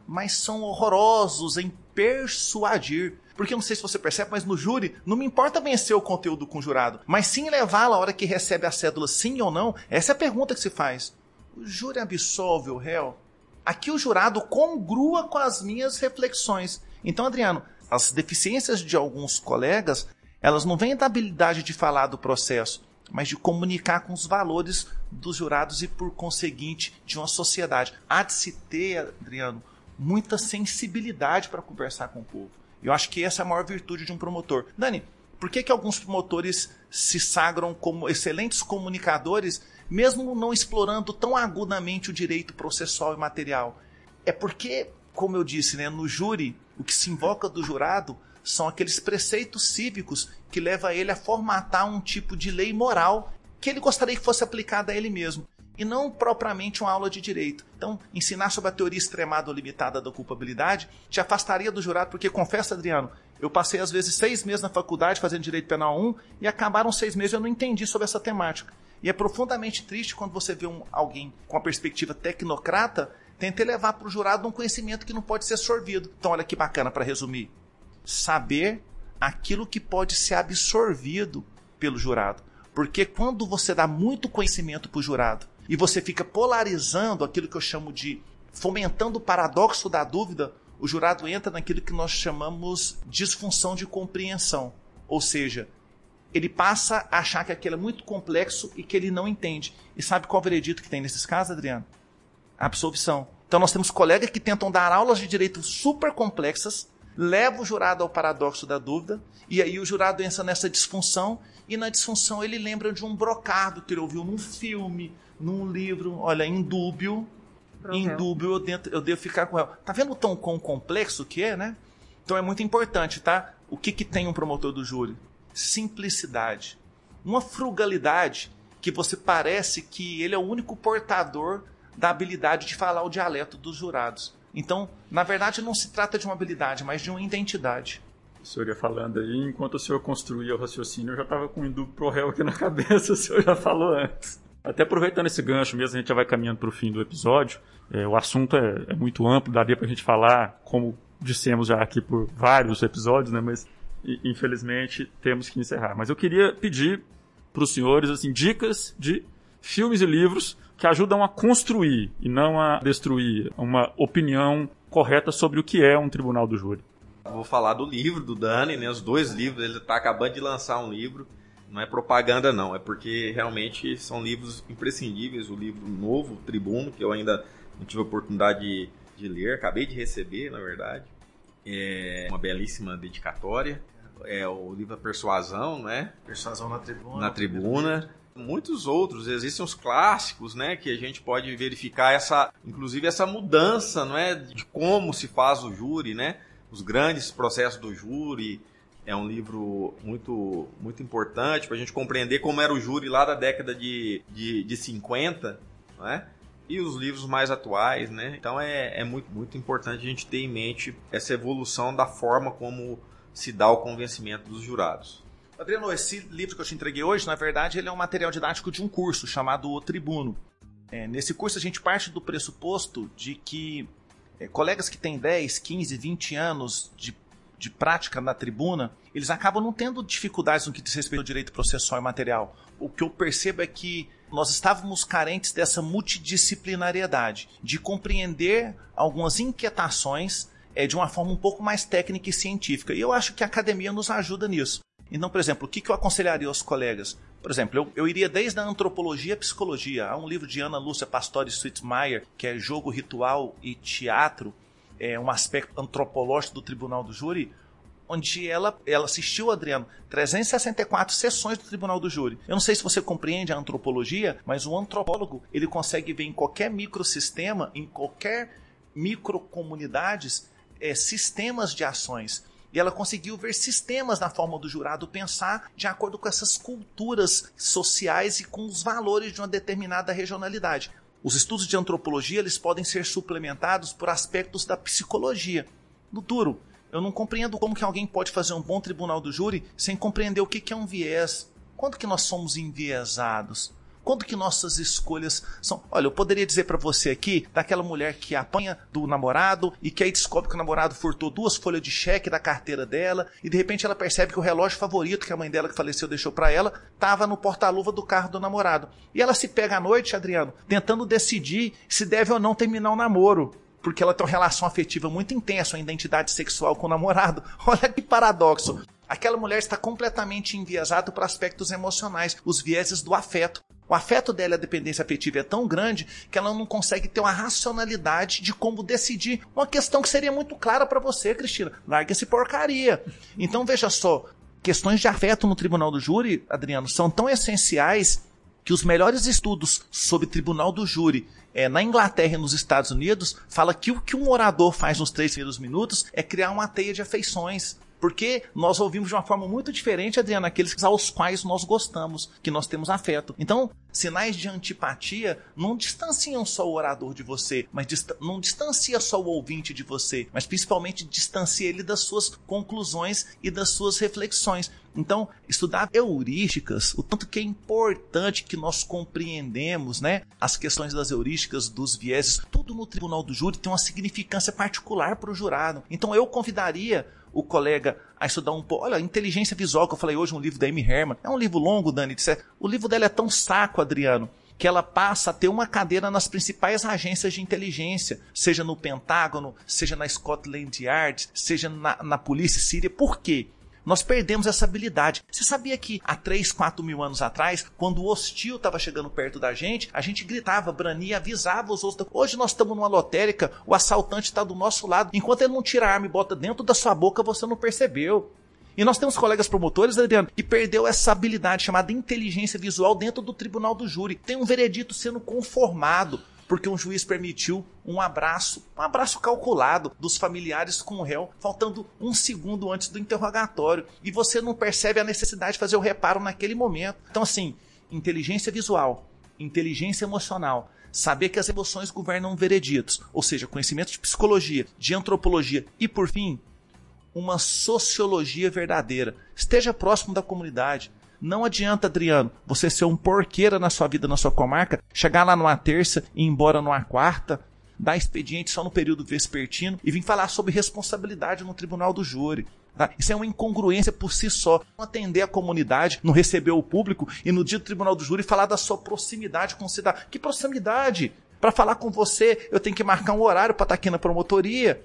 mas são horrorosos em persuadir. Porque eu não sei se você percebe, mas no júri não me importa vencer o conteúdo com o jurado, mas sim levá-lo a hora que recebe a cédula, sim ou não. Essa é a pergunta que se faz. O júri absolve o réu? Aqui o jurado congrua com as minhas reflexões. Então, Adriano, as deficiências de alguns colegas, elas não vêm da habilidade de falar do processo, mas de comunicar com os valores dos jurados e, por conseguinte, de uma sociedade. Há de se ter, Adriano, muita sensibilidade para conversar com o povo. Eu acho que essa é a maior virtude de um promotor. Dani, por que, que alguns promotores se sagram como excelentes comunicadores, mesmo não explorando tão agudamente o direito processual e material? É porque, como eu disse, né, no júri, o que se invoca do jurado são aqueles preceitos cívicos que levam ele a formatar um tipo de lei moral que ele gostaria que fosse aplicada a ele mesmo e não propriamente uma aula de direito. Então, ensinar sobre a teoria extremada ou limitada da culpabilidade te afastaria do jurado, porque confessa, Adriano, eu passei às vezes seis meses na faculdade fazendo direito penal 1 e acabaram seis meses eu não entendi sobre essa temática. E é profundamente triste quando você vê um, alguém com a perspectiva tecnocrata tentar levar para o jurado um conhecimento que não pode ser sorvido. Então, olha que bacana para resumir. Saber aquilo que pode ser absorvido pelo jurado. Porque quando você dá muito conhecimento para o jurado e você fica polarizando aquilo que eu chamo de fomentando o paradoxo da dúvida, o jurado entra naquilo que nós chamamos disfunção de compreensão. Ou seja, ele passa a achar que aquilo é muito complexo e que ele não entende. E sabe qual é veredito que tem nesses casos, Adriano? Absolvição. Então nós temos colegas que tentam dar aulas de direito super complexas, levam o jurado ao paradoxo da dúvida, e aí o jurado entra nessa disfunção, e na disfunção ele lembra de um brocado que ele ouviu num filme, num livro, olha, indúbio, indúbio eu, dentro, eu devo ficar com ela. Tá vendo o tão quão complexo que é, né? Então é muito importante, tá? O que, que tem um promotor do júri? Simplicidade. Uma frugalidade que você parece que ele é o único portador da habilidade de falar o dialeto dos jurados. Então, na verdade, não se trata de uma habilidade, mas de uma identidade. O senhor ia falando aí, enquanto o senhor construía o raciocínio, eu já estava com o indúbio pro réu aqui na cabeça, o senhor já falou antes. Até aproveitando esse gancho mesmo, a gente já vai caminhando para o fim do episódio. É, o assunto é, é, muito amplo, daria para a gente falar, como dissemos já aqui por vários episódios, né? Mas infelizmente temos que encerrar. Mas eu queria pedir para os senhores assim dicas de filmes e livros que ajudam a construir e não a destruir uma opinião correta sobre o que é um tribunal do júri. Vou falar do livro do Dani, né? Os dois livros, ele está acabando de lançar um livro não é propaganda não, é porque realmente são livros imprescindíveis. O livro novo, Tribuno, que eu ainda não tive a oportunidade de, de ler, acabei de receber, na verdade. É uma belíssima dedicatória. É o livro A Persuasão, né? Persuasão na Tribuna. Na Tribuna. Muitos outros, existem os clássicos, né, que a gente pode verificar essa, inclusive essa mudança, não é, de como se faz o júri, né? Os grandes processos do júri, é um livro muito, muito importante para a gente compreender como era o júri lá da década de, de, de 50, né? e os livros mais atuais, né? Então é, é muito, muito importante a gente ter em mente essa evolução da forma como se dá o convencimento dos jurados. Adriano, esse livro que eu te entreguei hoje, na verdade, ele é um material didático de um curso chamado O Tribuno. É, nesse curso a gente parte do pressuposto de que é, colegas que têm 10, 15, 20 anos de de prática na tribuna, eles acabam não tendo dificuldades no que diz respeito ao direito processual e material. O que eu percebo é que nós estávamos carentes dessa multidisciplinariedade, de compreender algumas inquietações é, de uma forma um pouco mais técnica e científica. E eu acho que a academia nos ajuda nisso. Então, por exemplo, o que, eu aconselharia aos colegas? Por exemplo, eu, eu iria desde a antropologia à psicologia. Há um livro de Ana Lúcia Pastore Sweetmeyer, que é Jogo, Ritual e Teatro, é, um aspecto antropológico do Tribunal do Júri, onde ela, ela assistiu, Adriano, 364 sessões do Tribunal do Júri. Eu não sei se você compreende a antropologia, mas o antropólogo ele consegue ver em qualquer microsistema, em qualquer microcomunidades, é, sistemas de ações. E ela conseguiu ver sistemas na forma do jurado pensar de acordo com essas culturas sociais e com os valores de uma determinada regionalidade. Os estudos de antropologia eles podem ser suplementados por aspectos da psicologia. No duro, eu não compreendo como que alguém pode fazer um bom tribunal do júri sem compreender o que é um viés. Quando que nós somos enviesados? Quando que nossas escolhas são. Olha, eu poderia dizer para você aqui daquela mulher que apanha do namorado e que aí descobre que o namorado furtou duas folhas de cheque da carteira dela e de repente ela percebe que o relógio favorito que a mãe dela que faleceu deixou para ela estava no porta-luva do carro do namorado. E ela se pega à noite, Adriano, tentando decidir se deve ou não terminar o namoro porque ela tem uma relação afetiva muito intensa, uma identidade sexual com o namorado. Olha que paradoxo. Aquela mulher está completamente enviesada para aspectos emocionais, os vieses do afeto. O afeto dela, a dependência afetiva é tão grande que ela não consegue ter uma racionalidade de como decidir uma questão que seria muito clara para você, Cristina. Larga esse porcaria. Então veja só, questões de afeto no tribunal do júri, Adriano, são tão essenciais que os melhores estudos sobre tribunal do júri é, na Inglaterra e nos Estados Unidos fala que o que um orador faz nos três primeiros minutos é criar uma teia de afeições. Porque nós ouvimos de uma forma muito diferente, Adriana, aqueles aos quais nós gostamos, que nós temos afeto. Então, sinais de antipatia não distanciam só o orador de você, mas dista não distancia só o ouvinte de você, mas principalmente distancia ele das suas conclusões e das suas reflexões. Então, estudar heurísticas, o tanto que é importante que nós compreendemos, né, as questões das heurísticas, dos vieses, tudo no tribunal do júri tem uma significância particular para o jurado. Então, eu convidaria o colega a estudar um pouco. Olha, inteligência visual, que eu falei hoje, um livro da Amy Herman. É um livro longo, Dani. O livro dela é tão saco, Adriano, que ela passa a ter uma cadeira nas principais agências de inteligência, seja no Pentágono, seja na Scotland Yard, seja na, na polícia síria. Por quê? Nós perdemos essa habilidade. Você sabia que há 3, 4 mil anos atrás, quando o hostil estava chegando perto da gente, a gente gritava, brania, avisava os outros. Hoje nós estamos numa lotérica, o assaltante está do nosso lado. Enquanto ele não tira a arma e bota dentro da sua boca, você não percebeu. E nós temos colegas promotores, Adriano, que perdeu essa habilidade chamada inteligência visual dentro do tribunal do júri. Tem um veredito sendo conformado porque um juiz permitiu um abraço, um abraço calculado dos familiares com o réu, faltando um segundo antes do interrogatório. E você não percebe a necessidade de fazer o reparo naquele momento. Então, assim, inteligência visual, inteligência emocional, saber que as emoções governam vereditos, ou seja, conhecimento de psicologia, de antropologia e, por fim, uma sociologia verdadeira. Esteja próximo da comunidade. Não adianta, Adriano, você ser um porqueira na sua vida, na sua comarca, chegar lá numa terça e ir embora numa quarta, dar expediente só no período vespertino e vir falar sobre responsabilidade no tribunal do júri. Tá? Isso é uma incongruência por si só. Não atender a comunidade, não receber o público e no dia do tribunal do júri falar da sua proximidade com o cidadão. Que proximidade? Para falar com você, eu tenho que marcar um horário para estar aqui na promotoria.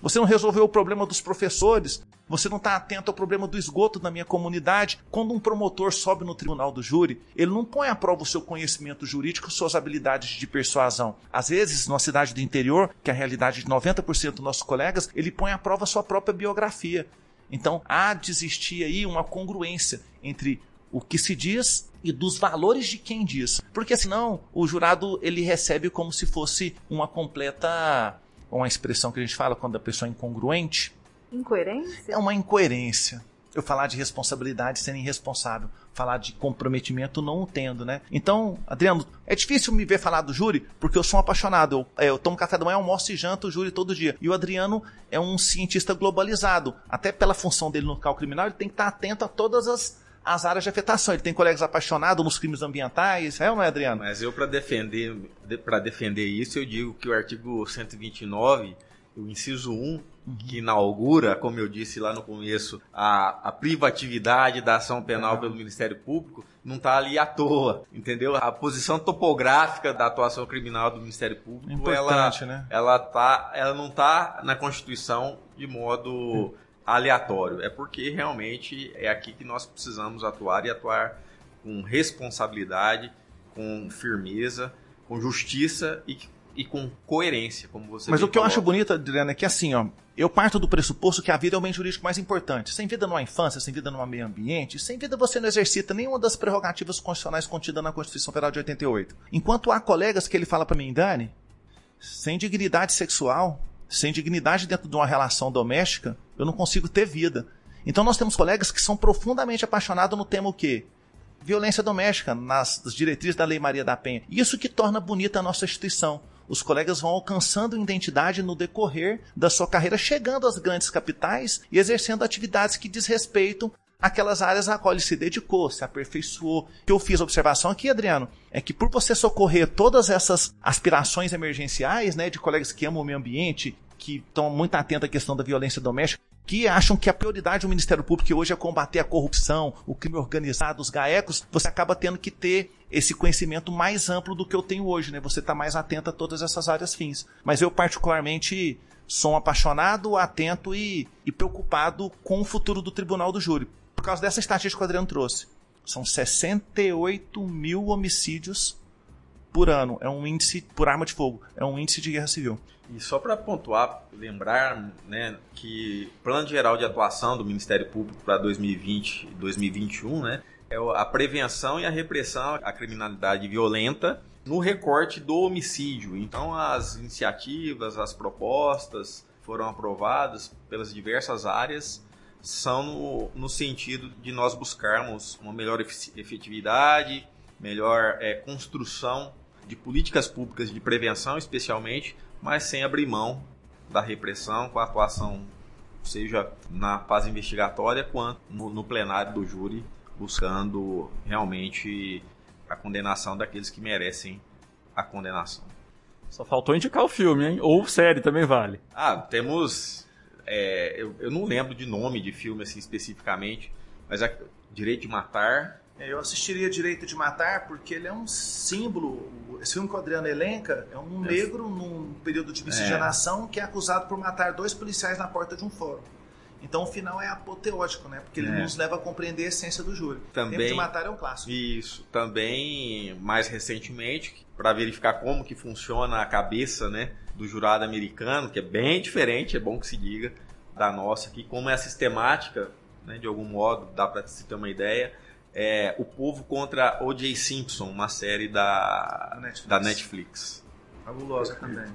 Você não resolveu o problema dos professores. Você não está atento ao problema do esgoto na minha comunidade. Quando um promotor sobe no tribunal do júri, ele não põe à prova o seu conhecimento jurídico, suas habilidades de persuasão. Às vezes, numa cidade do interior, que é a realidade de 90% dos nossos colegas, ele põe à prova a sua própria biografia. Então, há de existir aí uma congruência entre o que se diz e dos valores de quem diz. Porque senão o jurado ele recebe como se fosse uma completa uma expressão que a gente fala quando a pessoa é incongruente. Incoerência? É uma incoerência. Eu falar de responsabilidade sendo irresponsável, falar de comprometimento não o tendo, né? Então, Adriano, é difícil me ver falar do júri porque eu sou um apaixonado. Eu, é, eu tomo café da manhã, almoço e janto o júri todo dia. E o Adriano é um cientista globalizado. Até pela função dele no cálculo criminal, ele tem que estar atento a todas as as áreas de afetação. Ele tem colegas apaixonados nos crimes ambientais, é ou não é, Adriano? Mas eu, para defender, para defender isso, eu digo que o artigo 129, o inciso 1, uhum. que inaugura, como eu disse lá no começo, a, a privatividade da ação penal uhum. pelo Ministério Público, não está ali à toa, entendeu? A posição topográfica da atuação criminal do Ministério Público, ela, né? ela, tá, ela não está na Constituição de modo... Uhum aleatório, é porque realmente é aqui que nós precisamos atuar e atuar com responsabilidade, com firmeza, com justiça e, e com coerência, como você Mas o que eu acho bonito, Adriana, é que assim, ó, eu parto do pressuposto que a vida é o bem jurídico mais importante. Sem vida não há infância, sem vida não há meio ambiente, sem vida você não exercita nenhuma das prerrogativas constitucionais contidas na Constituição Federal de 88. Enquanto há colegas que ele fala para mim, Dani, sem dignidade sexual, sem dignidade dentro de uma relação doméstica, eu não consigo ter vida. Então nós temos colegas que são profundamente apaixonados no tema o quê? Violência doméstica, nas diretrizes da Lei Maria da Penha. Isso que torna bonita a nossa instituição. Os colegas vão alcançando identidade no decorrer da sua carreira, chegando às grandes capitais e exercendo atividades que desrespeitam aquelas áreas a qual ele se dedicou, se aperfeiçoou. O que eu fiz a observação aqui, Adriano, é que por você socorrer todas essas aspirações emergenciais, né, de colegas que amam o meio ambiente, que estão muito atentos à questão da violência doméstica, que acham que a prioridade do Ministério Público hoje é combater a corrupção, o crime organizado, os gaecos, você acaba tendo que ter esse conhecimento mais amplo do que eu tenho hoje, né? Você está mais atento a todas essas áreas fins. Mas eu, particularmente, sou um apaixonado, atento e, e preocupado com o futuro do Tribunal do Júri por causa dessa estatística que o Adriano trouxe. São 68 mil homicídios por ano. É um índice por arma de fogo. É um índice de guerra civil. E só para pontuar, lembrar né, que o plano geral de atuação do Ministério Público para 2020 e 2021 né, é a prevenção e a repressão à criminalidade violenta no recorte do homicídio. Então, as iniciativas, as propostas foram aprovadas pelas diversas áreas são no, no sentido de nós buscarmos uma melhor efetividade, melhor é, construção de políticas públicas de prevenção, especialmente, mas sem abrir mão da repressão, com a atuação, seja na fase investigatória quanto no, no plenário do júri, buscando realmente a condenação daqueles que merecem a condenação. Só faltou indicar o filme, hein? Ou série também vale. Ah, temos. É, eu, eu, não lembro de nome de filme assim especificamente, mas Direito de Matar. É, eu assistiria Direito de Matar porque ele é um símbolo. Esse filme que o Adriano elenca é um é. negro num período de miscigenação é. que é acusado por matar dois policiais na porta de um fórum. Então o final é apoteótico, né? Porque ele é. nos leva a compreender a essência do júri. Também, Tempo de Matar é um clássico. Isso. Também, mais recentemente, para verificar como que funciona a cabeça né, do jurado americano, que é bem diferente, é bom que se diga, da nossa aqui, como é a sistemática, né, de algum modo, dá para se ter uma ideia, é O Povo contra O.J. Simpson, uma série da. Da Netflix. Fabulosa também.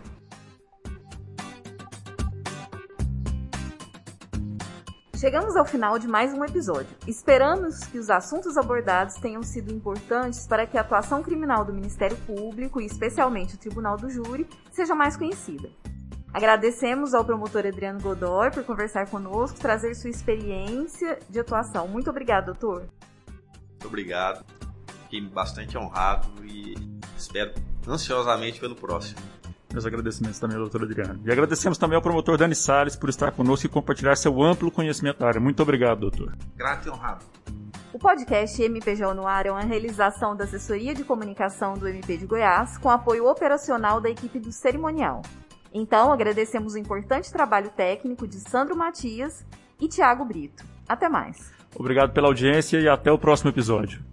Chegamos ao final de mais um episódio. Esperamos que os assuntos abordados tenham sido importantes para que a atuação criminal do Ministério Público e especialmente o Tribunal do Júri seja mais conhecida. Agradecemos ao promotor Adriano Godoy por conversar conosco, trazer sua experiência de atuação. Muito obrigado, doutor. Muito obrigado. Fiquei bastante honrado e espero ansiosamente pelo próximo. Meus agradecimentos também ao doutor Adriano. E agradecemos também ao promotor Dani Salles por estar conosco e compartilhar seu amplo conhecimento da área. Muito obrigado, doutor. Grato e honrado. O podcast MPJ no Ar é uma realização da Assessoria de Comunicação do MP de Goiás, com apoio operacional da equipe do cerimonial. Então, agradecemos o importante trabalho técnico de Sandro Matias e Tiago Brito. Até mais. Obrigado pela audiência e até o próximo episódio.